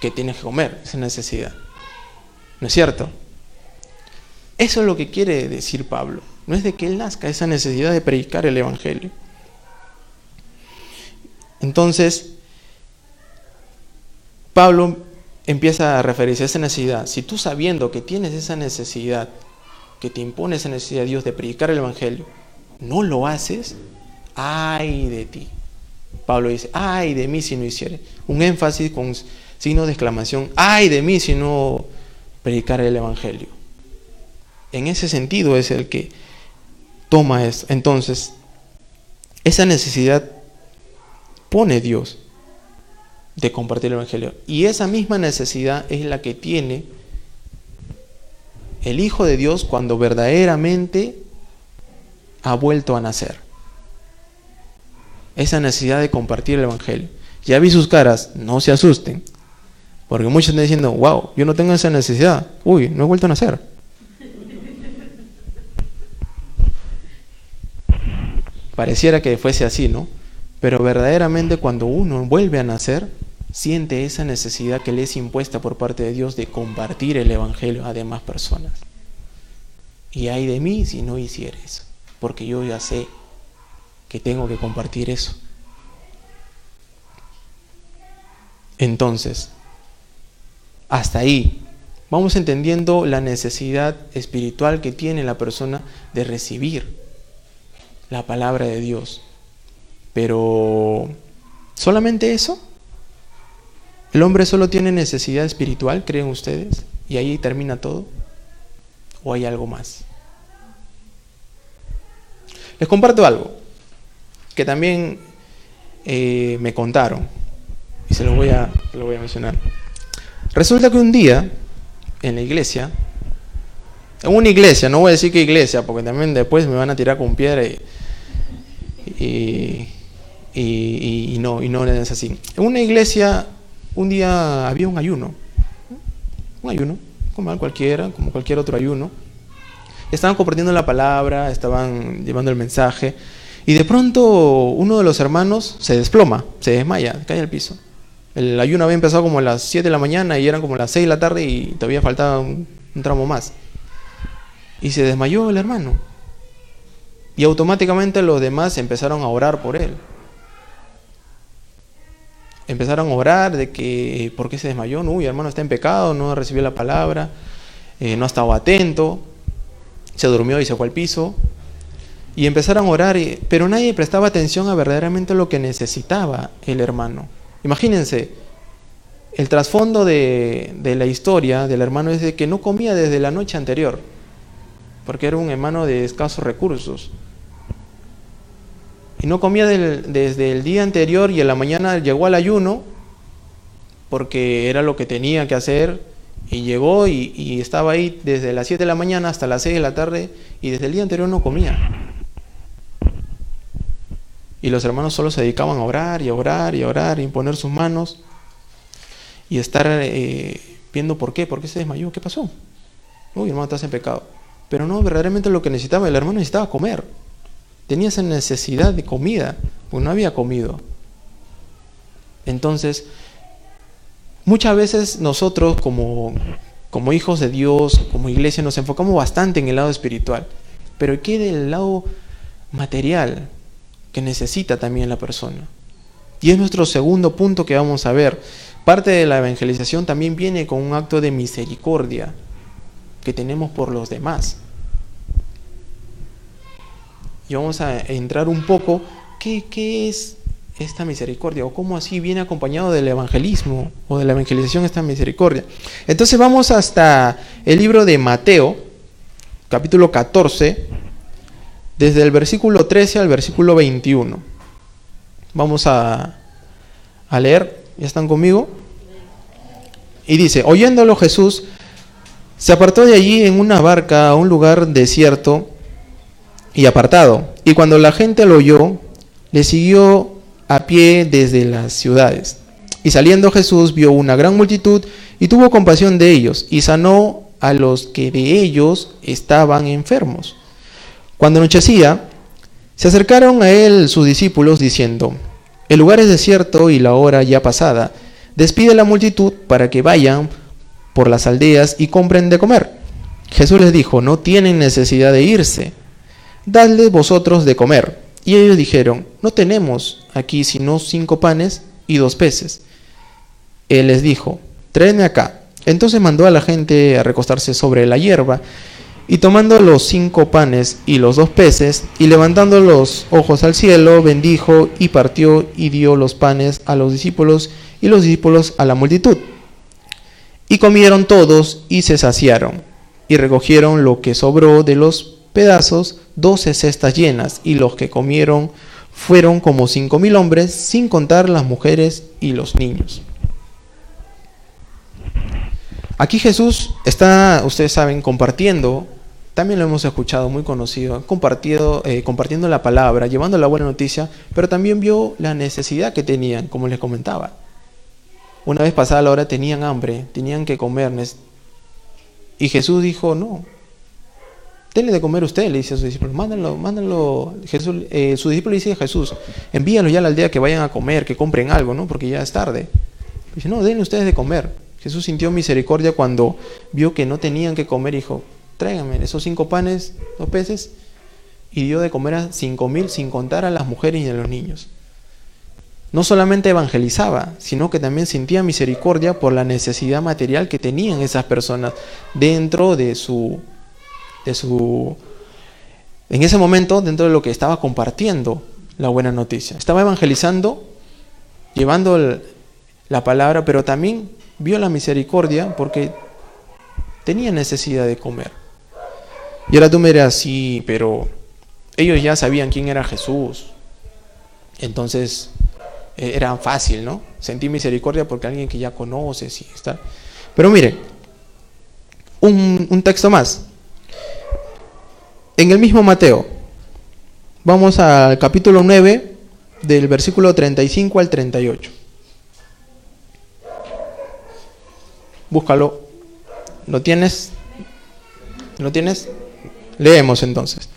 B: que tienes que comer, esa necesidad? ¿No es cierto? Eso es lo que quiere decir Pablo. No es de que él nazca esa necesidad de predicar el Evangelio. Entonces, Pablo empieza a referirse a esa necesidad. Si tú sabiendo que tienes esa necesidad, que te impone esa necesidad de Dios de predicar el Evangelio, no lo haces, ay de ti. Pablo dice, ay de mí si no hiciere. Un énfasis con signo de exclamación, ay de mí si no predicar el Evangelio. En ese sentido es el que toma eso. Entonces, esa necesidad pone Dios de compartir el Evangelio. Y esa misma necesidad es la que tiene el Hijo de Dios cuando verdaderamente ha vuelto a nacer. Esa necesidad de compartir el Evangelio. Ya vi sus caras, no se asusten. Porque muchos están diciendo, wow, yo no tengo esa necesidad. Uy, no he vuelto a nacer. Pareciera que fuese así, ¿no? Pero verdaderamente cuando uno vuelve a nacer, siente esa necesidad que le es impuesta por parte de Dios de compartir el Evangelio a demás personas. Y hay de mí si no hiciera eso porque yo ya sé que tengo que compartir eso. Entonces, hasta ahí vamos entendiendo la necesidad espiritual que tiene la persona de recibir la palabra de Dios. Pero, ¿solamente eso? ¿El hombre solo tiene necesidad espiritual, creen ustedes? ¿Y ahí termina todo? ¿O hay algo más? Les comparto algo que también eh, me contaron y se lo, voy a, mencionar. Resulta que un día en la iglesia, en una iglesia, no voy a decir qué iglesia, porque también después me van a tirar con piedra y, no, y no es así. En una iglesia, un día había un ayuno, un ayuno, como cualquiera, como cualquier otro ayuno. Estaban compartiendo la palabra, estaban llevando el mensaje, y de pronto uno de los hermanos se desploma, se desmaya, cae al piso. El ayuno había empezado como a las 7 de la mañana y eran como las 6 de la tarde y todavía faltaba un, tramo más. Y se desmayó el hermano. Y automáticamente los demás empezaron a orar por él. Empezaron a orar de que, ¿por qué se desmayó? No, uy, hermano está en pecado, no recibió la palabra, eh, no estaba atento se durmió y se fue al piso. Y empezaron a orar, pero nadie prestaba atención a verdaderamente lo que necesitaba el hermano. Imagínense, el trasfondo de, la historia del hermano es de que no comía desde la noche anterior, porque era un hermano de escasos recursos. Y no comía desde el día anterior y en la mañana llegó al ayuno, porque era lo que tenía que hacer y llegó y, estaba ahí desde las 7 de la mañana hasta las 6 de la tarde y desde el día anterior no comía. Y los hermanos solo se dedicaban a orar y a orar y a orar y imponer sus manos y estar eh, viendo por qué, por qué se desmayó, qué pasó. Uy, hermano, estás en pecado. Pero no, verdaderamente lo que necesitaba, el hermano necesitaba comer. Tenía esa necesidad de comida, pues no había comido. Entonces, Muchas veces nosotros como, como hijos de Dios, como iglesia, nos enfocamos bastante en el lado espiritual, pero ¿qué del lado material? que necesita también la persona. Y es nuestro segundo punto que vamos a ver. Parte de la evangelización también viene con un acto de misericordia que tenemos por los demás. Y vamos a entrar un poco, ¿qué, qué es esta misericordia? ¿O cómo así viene acompañado del evangelismo o de la evangelización esta misericordia? Entonces vamos hasta el libro de Mateo, capítulo 14, desde el versículo 13 al versículo 21. Vamos a, a leer, ¿ya están conmigo? Y dice, oyéndolo Jesús, se apartó de allí en una barca a un lugar desierto y apartado. Y cuando la gente lo oyó, le siguió a pie desde las ciudades. Y saliendo Jesús vio una gran multitud y tuvo compasión de ellos y sanó a los que de ellos estaban enfermos. Cuando anochecía, se acercaron a él sus discípulos diciendo, el lugar es desierto y la hora ya pasada, despide la multitud para que vayan por las aldeas y compren de comer. Jesús les dijo, no tienen necesidad de irse, dadles vosotros de comer. Y ellos dijeron, no tenemos aquí sino cinco panes y dos peces. Él les dijo, tráeme acá. Entonces mandó a la gente a recostarse sobre la hierba, y tomando los cinco panes y los dos peces, y levantando los ojos al cielo, bendijo y partió y dio los panes a los discípulos y los discípulos a la multitud. Y comieron todos y se saciaron, y recogieron lo que sobró de los pedazos, doce cestas llenas, y los que comieron fueron como cinco mil hombres, sin contar las mujeres y los niños. Aquí Jesús está, ustedes saben, compartiendo también lo hemos escuchado, muy conocido, compartido, eh, compartiendo la palabra, llevando la buena noticia, pero también vio la necesidad que tenían, como les comentaba. Una vez pasada la hora tenían hambre, tenían que comer. Y Jesús dijo, no, denle de comer usted, le dice a sus discípulos, mándenlo, mándenlo. Jesús, eh, su discípulo le dice a Jesús, envíalos ya a la aldea que vayan a comer, que compren algo, ¿no? Porque ya es tarde. Dice, no, denle ustedes de comer. Jesús sintió misericordia cuando vio que no tenían que comer, dijo, tráiganme esos cinco panes, dos peces, y dio de comer a cinco mil sin contar a las mujeres y a los niños. No solamente evangelizaba, sino que también sentía misericordia por la necesidad material que tenían esas personas dentro de su, de su, en ese momento, dentro de lo que estaba compartiendo la buena noticia. Estaba evangelizando, llevando la palabra, pero también vio la misericordia porque tenía necesidad de comer. Y ahora tú me dirás, sí, pero ellos ya sabían quién era Jesús. Entonces eh, era fácil, ¿no? Sentí misericordia porque alguien que ya conoces sí está. Pero mire, un, un texto más. En el mismo Mateo, vamos al capítulo 9, del versículo 35 al 38. Búscalo. ¿Lo tienes? ¿Lo tienes? Leemos entonces.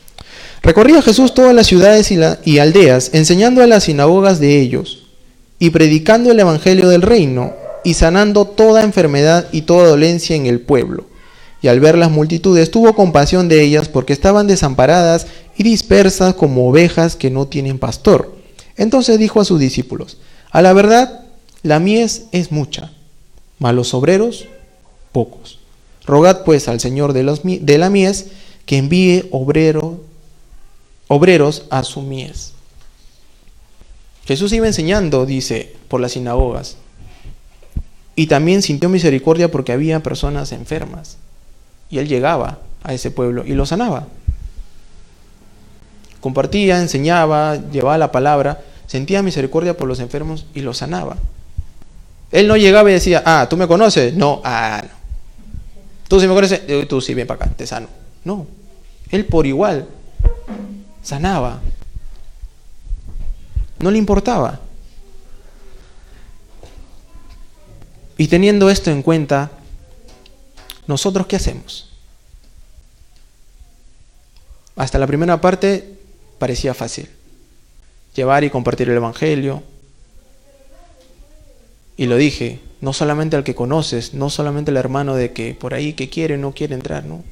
B: Recorría Jesús todas las ciudades y, aldeas, enseñando a las sinagogas de ellos, y predicando el Evangelio del reino, y sanando toda enfermedad y toda dolencia en el pueblo. Y al ver las multitudes tuvo compasión de ellas porque estaban desamparadas y dispersas como ovejas que no tienen pastor. Entonces dijo a sus discípulos, a la verdad, la mies es mucha, mas los obreros pocos. Rogad pues al Señor de, de la mies que envíe obrero, obreros a su mies. Jesús iba enseñando, dice, por las sinagogas. Y también sintió misericordia porque había personas enfermas. Y él llegaba a ese pueblo y lo sanaba. Compartía, enseñaba, llevaba la palabra, sentía misericordia por los enfermos y los sanaba. Él no llegaba y decía, ah, ¿tú me conoces? No, ah, no. Tú sí me conoces, tú sí, ven para acá, te sano. No, él por igual sanaba. No le importaba. Y teniendo esto en cuenta, ¿nosotros qué hacemos? Hasta la primera parte parecía fácil. Llevar y compartir el Evangelio. Y lo dije, no solamente al que conoces, no solamente al hermano de que por ahí que quiere no quiere entrar, ¿no?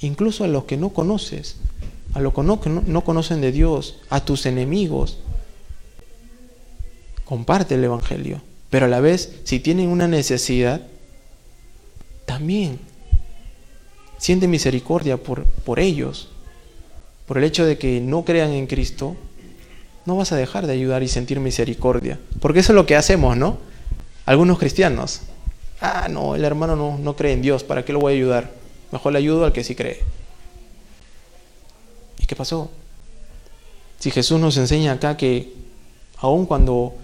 B: incluso a los que no conoces, a los que no, no, conocen de Dios, a tus enemigos, comparte el Evangelio. Pero a la vez, si tienen una necesidad, también siente misericordia por, por ellos. Por el hecho de que no crean en Cristo, no vas a dejar de ayudar y sentir misericordia. Porque eso es lo que hacemos, ¿no? Algunos cristianos. Ah, no, el hermano no, no cree en Dios, ¿para qué lo voy a ayudar? Mejor le ayudo al que sí cree. ¿Y qué pasó? Si Jesús nos enseña acá que aun cuando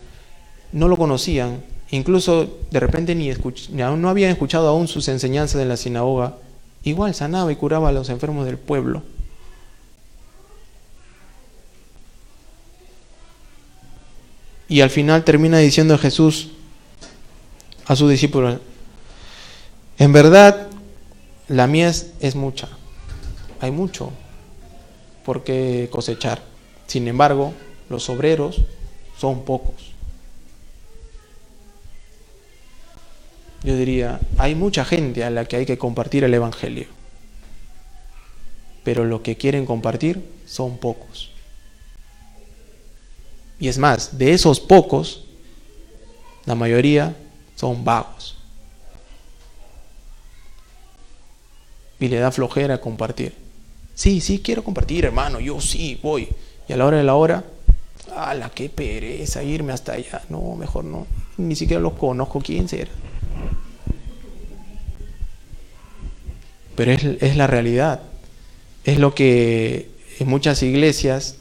B: no lo conocían, incluso de repente ni, no habían escuchado aún sus enseñanzas en la sinagoga, igual sanaba y curaba a los enfermos del pueblo. Y al final termina diciendo Jesús a sus discípulos, en verdad la mies es mucha, hay mucho por qué cosechar. Sin embargo, los obreros son pocos. Yo diría, hay mucha gente a la que hay que compartir el Evangelio, pero lo que quieren compartir son pocos. Y es más, de esos pocos, la mayoría son vagos. Y le da flojera compartir. Sí, sí, quiero compartir, hermano, yo sí, voy. Y a la hora de la hora, ¡ala, qué pereza irme hasta allá! No, mejor no. Ni siquiera los conozco quién será. Pero es, es la realidad. Es lo que en muchas iglesias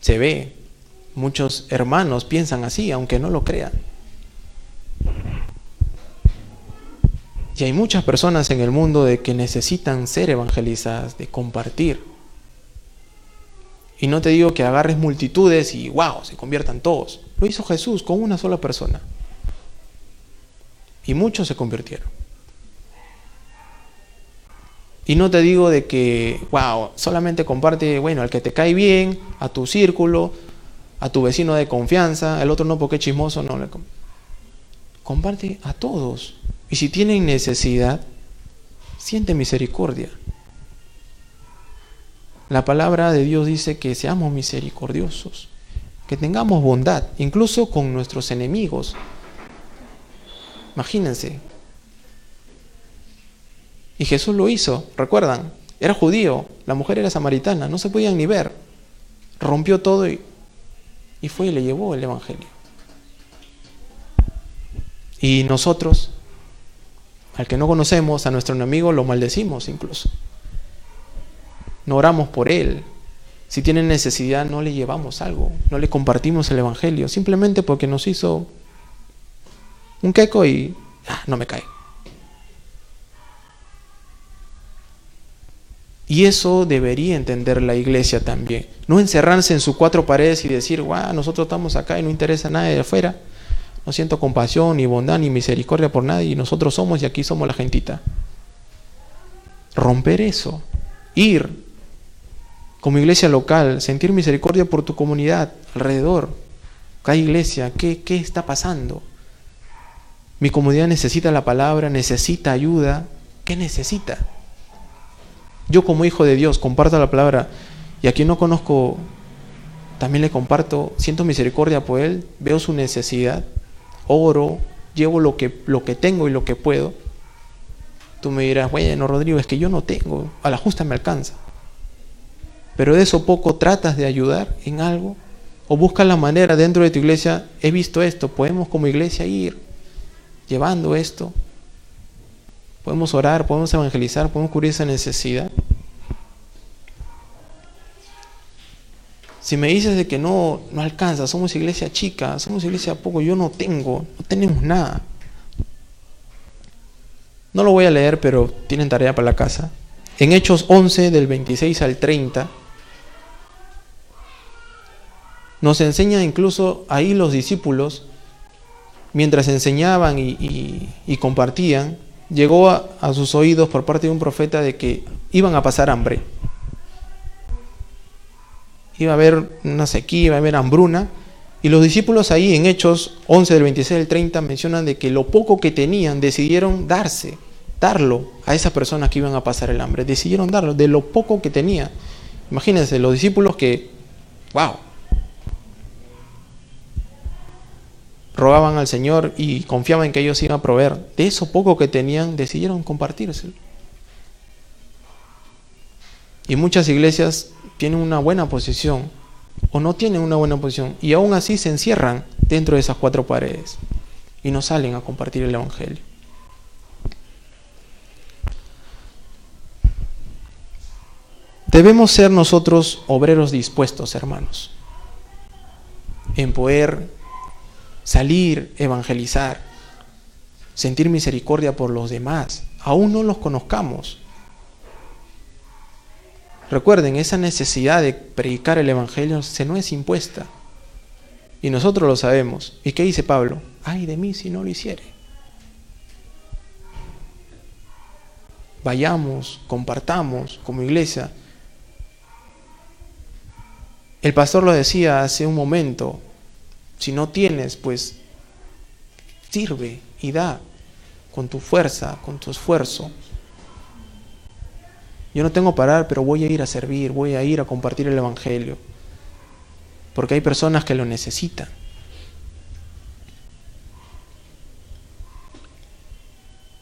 B: se ve. Muchos hermanos piensan así, aunque no lo crean. Y hay muchas personas en el mundo de que necesitan ser evangelizadas, de compartir. Y no te digo que agarres multitudes y wow, se conviertan todos. Lo hizo Jesús con una sola persona. Y muchos se convirtieron. Y no te digo de que, wow, solamente comparte, bueno, al que te cae bien, a tu círculo, a tu vecino de confianza, el otro no porque es chismoso, no comparte a todos. Y si tienen necesidad, siente misericordia. La palabra de Dios dice que seamos misericordiosos, que tengamos bondad, incluso con nuestros enemigos. Imagínense. Y Jesús lo hizo, recuerdan, era judío, la mujer era samaritana, no se podían ni ver. Rompió todo y, y fue y le llevó el Evangelio. Y nosotros al que no conocemos, a nuestro enemigo, lo maldecimos incluso. No oramos por él. Si tiene necesidad, no le llevamos algo, no le compartimos el Evangelio, simplemente porque nos hizo un queco y no me cae. Y eso debería entender la iglesia también. No encerrarse en sus cuatro paredes y decir, guau, nosotros estamos acá y no interesa nada de afuera. No siento compasión, ni bondad, ni misericordia por nadie. Y nosotros somos y aquí somos la gentita. Romper eso. Ir como iglesia local, sentir misericordia por tu comunidad alrededor. Cada iglesia, ¿qué, qué está pasando? Mi comunidad necesita la palabra, necesita ayuda. ¿Qué necesita? Yo como hijo de Dios comparto la palabra y a quien no conozco también le comparto, siento misericordia por él, veo su necesidad oro, llevo lo que, lo que tengo y lo que puedo. Tú me dirás, bueno, Rodrigo, es que yo no tengo, a la justa me alcanza. Pero de eso poco tratas de ayudar en algo o buscas la manera dentro de tu iglesia, he visto esto, podemos como iglesia ir llevando esto. Podemos orar, podemos evangelizar, podemos cubrir esa necesidad. Si me dices de que no, no alcanza, somos iglesia chica, somos iglesia poco, yo no tengo, no tenemos nada. No lo voy a leer, pero tienen tarea para la casa. En Hechos 11, del 26 al 30, nos enseña incluso ahí los discípulos, mientras enseñaban y, compartían, llegó a sus oídos por parte de un profeta de que iban a pasar hambre iba a haber una sequía, iba a haber hambruna. Y los discípulos ahí en Hechos 11 del 26 al 30 mencionan de que lo poco que tenían decidieron darse, darlo a esas personas que iban a pasar el hambre. Decidieron darlo de lo poco que tenía. Imagínense, los discípulos que, wow. Rogaban al Señor y confiaban en que ellos iban a proveer. De eso poco que tenían, decidieron compartírselo. Y muchas iglesias tienen una buena posición o no tienen una buena posición y aún así se encierran dentro de esas cuatro paredes y no salen a compartir el Evangelio. Debemos ser nosotros obreros dispuestos, hermanos, en poder salir, evangelizar, sentir misericordia por los demás, aún no los conozcamos. Recuerden, esa necesidad de predicar el Evangelio se no es impuesta. Y nosotros lo sabemos. ¿Y qué dice Pablo? Ay de mí si no lo hiciere. Vayamos, compartamos como iglesia. El pastor lo decía hace un momento, si no tienes, pues sirve y da con tu fuerza, con tu esfuerzo. Yo no tengo parar, pero voy a ir a servir, voy a ir a compartir el Evangelio. Porque hay personas que lo necesitan.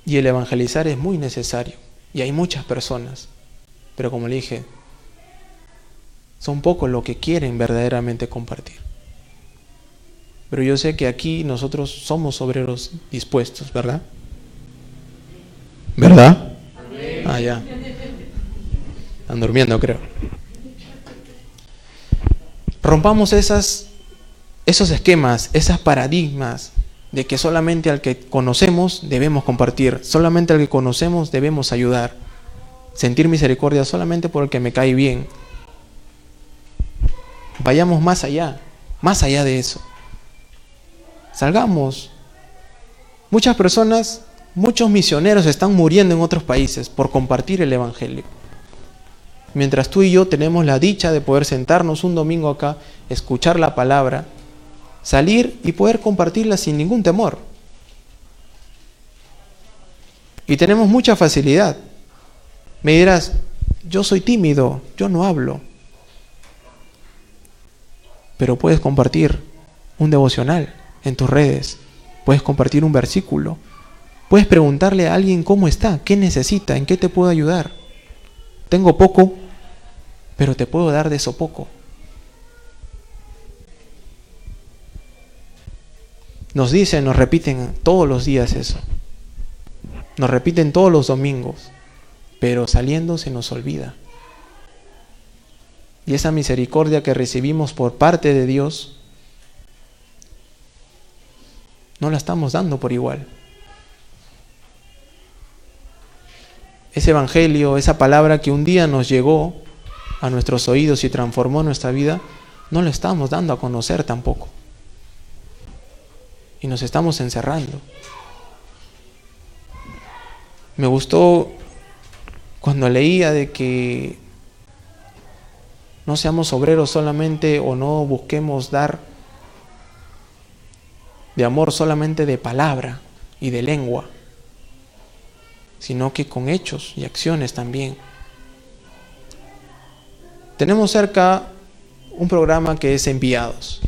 B: Y el evangelizar es muy necesario. Y hay muchas personas. Pero como le dije, son pocos los que quieren verdaderamente compartir. Pero yo sé que aquí nosotros somos obreros dispuestos, ¿verdad? ¿Verdad? Ah, ya. Están durmiendo, creo. Rompamos esas, esos esquemas, esas paradigmas de que solamente al que conocemos debemos compartir, solamente al que conocemos debemos ayudar, sentir misericordia solamente por el que me cae bien. Vayamos más allá, más allá de eso. Salgamos. Muchas personas, muchos misioneros están muriendo en otros países por compartir el Evangelio. Mientras tú y yo tenemos la dicha de poder sentarnos un domingo acá, escuchar la palabra, salir y poder compartirla sin ningún temor. Y tenemos mucha facilidad. Me dirás, yo soy tímido, yo no hablo. Pero puedes compartir un devocional en tus redes, puedes compartir un versículo, puedes preguntarle a alguien cómo está, qué necesita, en qué te puedo ayudar. Tengo poco, pero te puedo dar de eso poco. Nos dicen, nos repiten todos los días eso. Nos repiten todos los domingos, pero saliendo se nos olvida. Y esa misericordia que recibimos por parte de Dios no la estamos dando por igual. Ese evangelio, esa palabra que un día nos llegó a nuestros oídos y transformó nuestra vida, no lo estamos dando a conocer tampoco. Y nos estamos encerrando. Me gustó cuando leía de que no seamos obreros solamente o no busquemos dar de amor solamente de palabra y de lengua, sino que con hechos y acciones también. Tenemos cerca un programa que es enviados.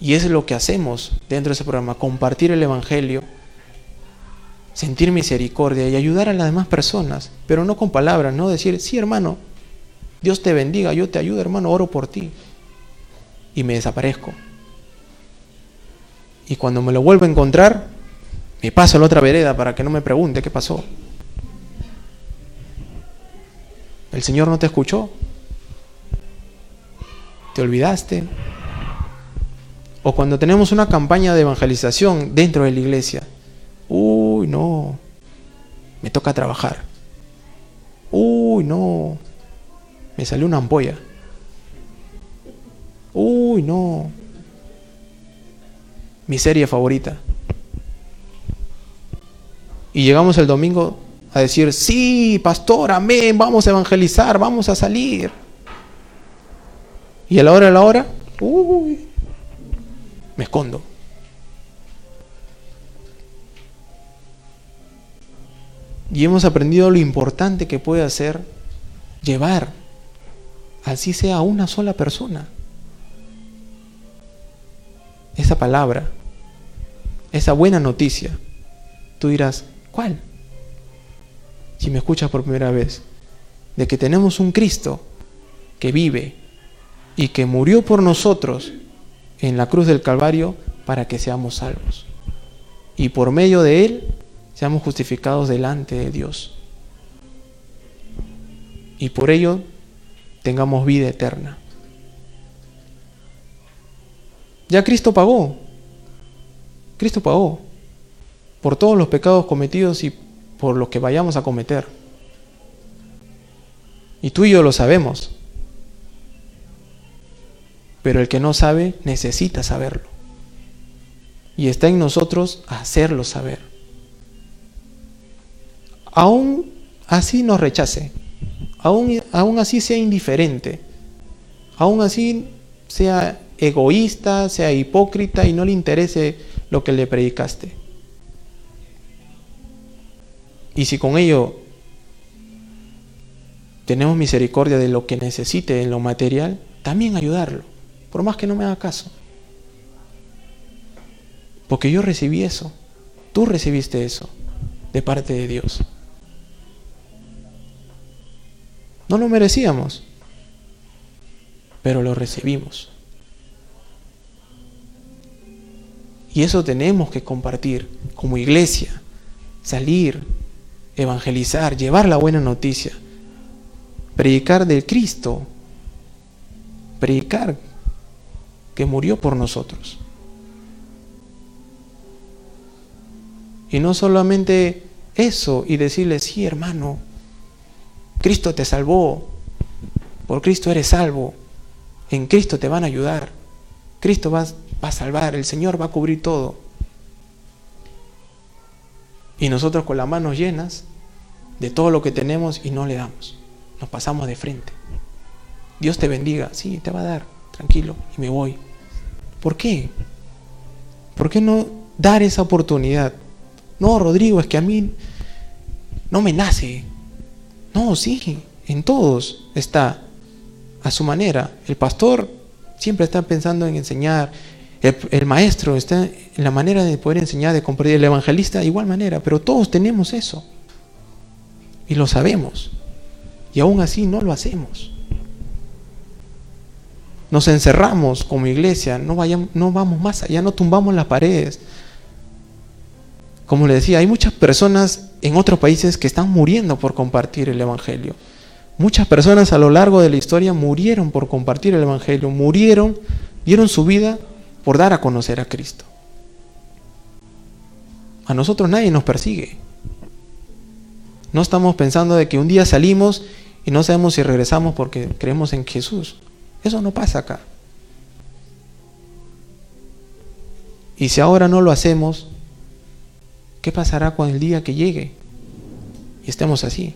B: Y es lo que hacemos dentro de ese programa, compartir el Evangelio, sentir misericordia y ayudar a las demás personas, pero no con palabras, no decir, sí hermano, Dios te bendiga, yo te ayudo hermano, oro por ti. Y me desaparezco. Y cuando me lo vuelvo a encontrar, me paso a la otra vereda para que no me pregunte qué pasó. ¿El Señor no te escuchó? ¿Te olvidaste? O cuando tenemos una campaña de evangelización dentro de la iglesia. Uy, no. Me toca trabajar. Uy, no. Me salió una ampolla. Uy, no mi serie favorita. Y llegamos el domingo a decir, sí, pastor, amén, vamos a evangelizar, vamos a salir. Y a la hora de la hora, uy, me escondo. Y hemos aprendido lo importante que puede hacer llevar, así sea a una sola persona. esa palabra, esa buena noticia, tú dirás, ¿cuál? Si me escuchas por primera vez, de que tenemos un Cristo que vive y que murió por nosotros en la cruz del Calvario para que seamos salvos. Y por medio de Él seamos justificados delante de Dios. Y por ello tengamos vida eterna. Ya Cristo pagó. Cristo pagó por todos los pecados cometidos y por los que vayamos a cometer. Y tú y yo lo sabemos. Pero el que no sabe necesita saberlo. Y está en nosotros hacerlo saber. Aún así nos rechace. Aún, aún así sea indiferente. Aún así sea egoísta, sea hipócrita y no le interese lo que le predicaste. Y si con ello tenemos misericordia de lo que necesite en lo material, también ayudarlo, por más que no me haga caso. Porque yo recibí eso, tú recibiste eso de parte de Dios. No lo merecíamos, pero lo recibimos. Y eso tenemos que compartir como iglesia, salir, evangelizar, llevar la buena noticia, predicar del Cristo, predicar que murió por nosotros. Y no solamente eso y decirle, sí hermano, Cristo te salvó, por Cristo eres salvo, en Cristo te van a ayudar, Cristo va, va a salvar, el Señor va a cubrir todo. Y nosotros con las manos llenas de todo lo que tenemos y no le damos. Nos pasamos de frente. Dios te bendiga, sí, te va a dar, tranquilo, y me voy. ¿Por qué? ¿Por qué no dar esa oportunidad? No, Rodrigo, es que a mí no me nace. No, sí, en todos está a su manera. El pastor siempre está pensando en enseñar. El, maestro está en la manera de poder enseñar, de comprender. El evangelista, de igual manera. Pero todos tenemos eso. Y lo sabemos. Y aún así no lo hacemos. Nos encerramos como iglesia, no, vayamos, no vamos más allá, no tumbamos las paredes. Como le decía, hay muchas personas en otros países que están muriendo por compartir el Evangelio. Muchas personas a lo largo de la historia murieron por compartir el Evangelio, murieron, dieron su vida por dar a conocer a Cristo. A nosotros nadie nos persigue. No estamos pensando de que un día salimos y no sabemos si regresamos porque creemos en Jesús. Eso no pasa acá. Y si ahora no lo hacemos, ¿qué pasará con el día que llegue? Y estemos así.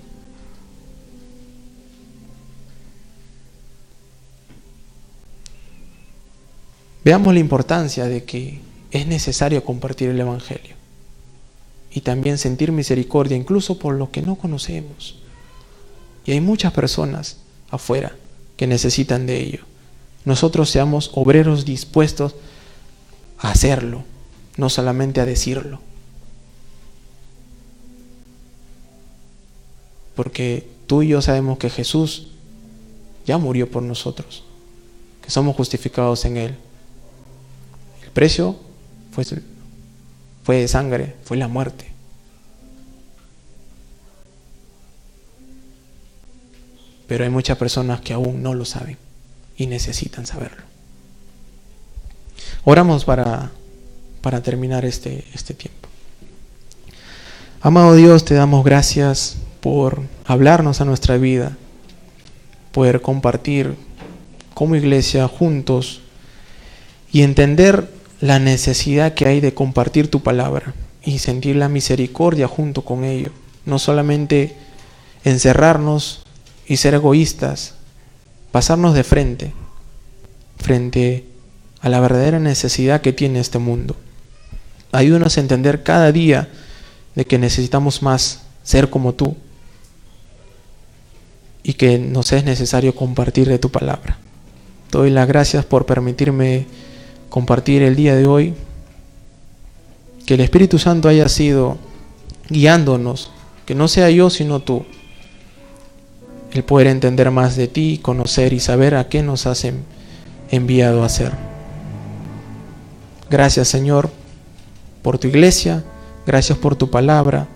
B: Veamos la importancia de que es necesario compartir el Evangelio y también sentir misericordia incluso por lo que no conocemos. Y hay muchas personas afuera que necesitan de ello. Nosotros seamos obreros dispuestos a hacerlo, no solamente a decirlo. Porque tú y yo sabemos que Jesús ya murió por nosotros, que somos justificados en Él. Precio fue fue sangre, fue la muerte. Pero hay muchas personas que aún no lo saben y necesitan saberlo. Oramos para, para terminar este, este tiempo. Amado Dios, te damos gracias por hablarnos a nuestra vida, poder compartir como iglesia juntos y entender la necesidad que hay de compartir tu palabra y sentir la misericordia junto con ello. No solamente encerrarnos y ser egoístas, pasarnos de frente, frente a la verdadera necesidad que tiene este mundo. Ayúdanos a entender cada día de que necesitamos más ser como tú y que nos es necesario compartir de tu palabra. Doy las gracias por permitirme compartir el día de hoy. Que el Espíritu Santo haya sido guiándonos, que no sea yo sino tú. El poder entender más de ti, conocer y saber a qué nos has enviado a hacer. Gracias Señor por tu iglesia, gracias por tu palabra,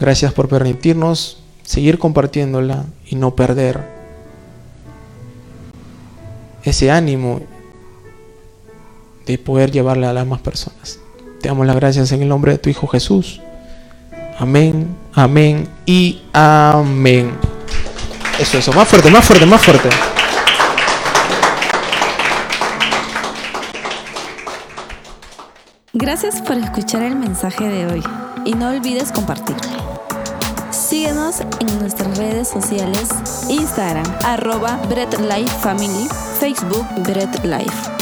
B: gracias por permitirnos seguir compartiéndola y no perder ese ánimo de poder llevarla a las más personas. Te damos las gracias en el nombre de tu Hijo Jesús. Amén, amén y amén. Eso, eso, más fuerte, más fuerte, más fuerte.
A: Gracias por escuchar el mensaje de hoy y no olvides compartirlo. Síguenos en nuestras redes sociales, Instagram, arroba Bread Life Family, Facebook Bread Life.